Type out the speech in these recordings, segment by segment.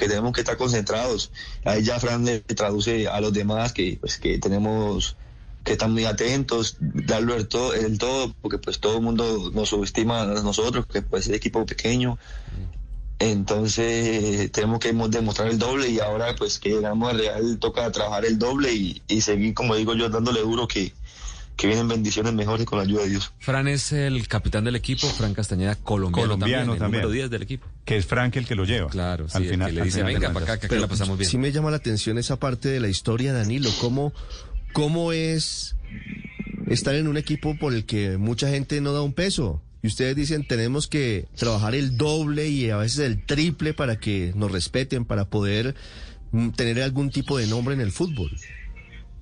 que tenemos que estar concentrados. Ahí ya Fran le traduce a los demás que, pues, que tenemos que estar muy atentos, darlo el todo, el todo, porque pues todo el mundo nos subestima a nosotros, que pues es equipo pequeño. Entonces tenemos que demostrar el doble y ahora pues que llegamos al Real toca trabajar el doble y seguir, como digo yo, dándole duro que, que vienen bendiciones mejores con la ayuda de Dios. Fran es el capitán del equipo, Fran Castañeda, colombiano, Colombiano también, el también. número 10 del equipo. Que es Frank el que lo lleva. Claro, sí, al el final, que le dice, venga para acá, que acá la pasamos bien. Sí me llama la atención esa parte de la historia, Danilo. ¿Cómo, cómo es estar en un equipo por el que mucha gente no da un peso? Y ustedes dicen, tenemos que trabajar el doble y a veces el triple para que nos respeten, para poder mm, tener algún tipo de nombre en el fútbol.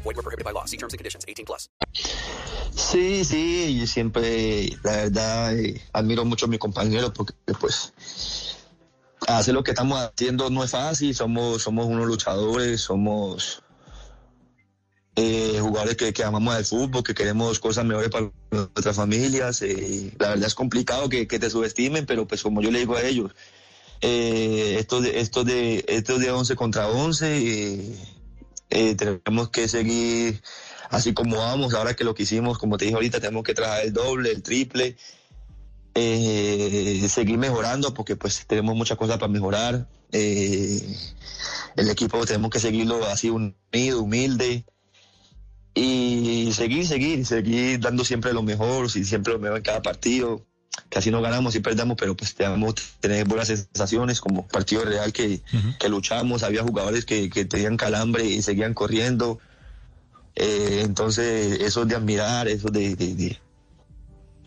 Group. Void were prohibited by law. See terms and conditions. 18 plus. Sí, sí, yo siempre, la verdad, eh, admiro mucho a mis compañeros porque pues hacer lo que estamos haciendo no es fácil, somos, somos unos luchadores, somos eh, jugadores que, que amamos el fútbol, que queremos cosas mejores para nuestras familias. eh, la verdad es complicado que, que te subestimen, pero pues como yo le digo a ellos, eh, de esto de esto de 11 contra 11 eh, tenemos que seguir así como vamos ahora que lo que hicimos como te dije ahorita tenemos que trabajar el doble el triple eh, seguir mejorando porque pues tenemos muchas cosas para mejorar eh, el equipo tenemos que seguirlo así unido humilde y seguir seguir seguir dando siempre lo mejor siempre lo mejor en cada partido casi no ganamos y perdemos, pero pues tenemos tener buenas sensaciones como partido real que, que luchamos, había jugadores que, que tenían calambre y seguían corriendo. Eh, entonces, eso es de admirar, eso de, de, de,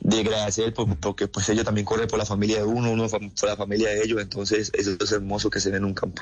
de agradecer, por- porque pues ellos también corren por la familia de uno, uno por la familia de ellos, entonces eso es hermoso que se ve en un campo.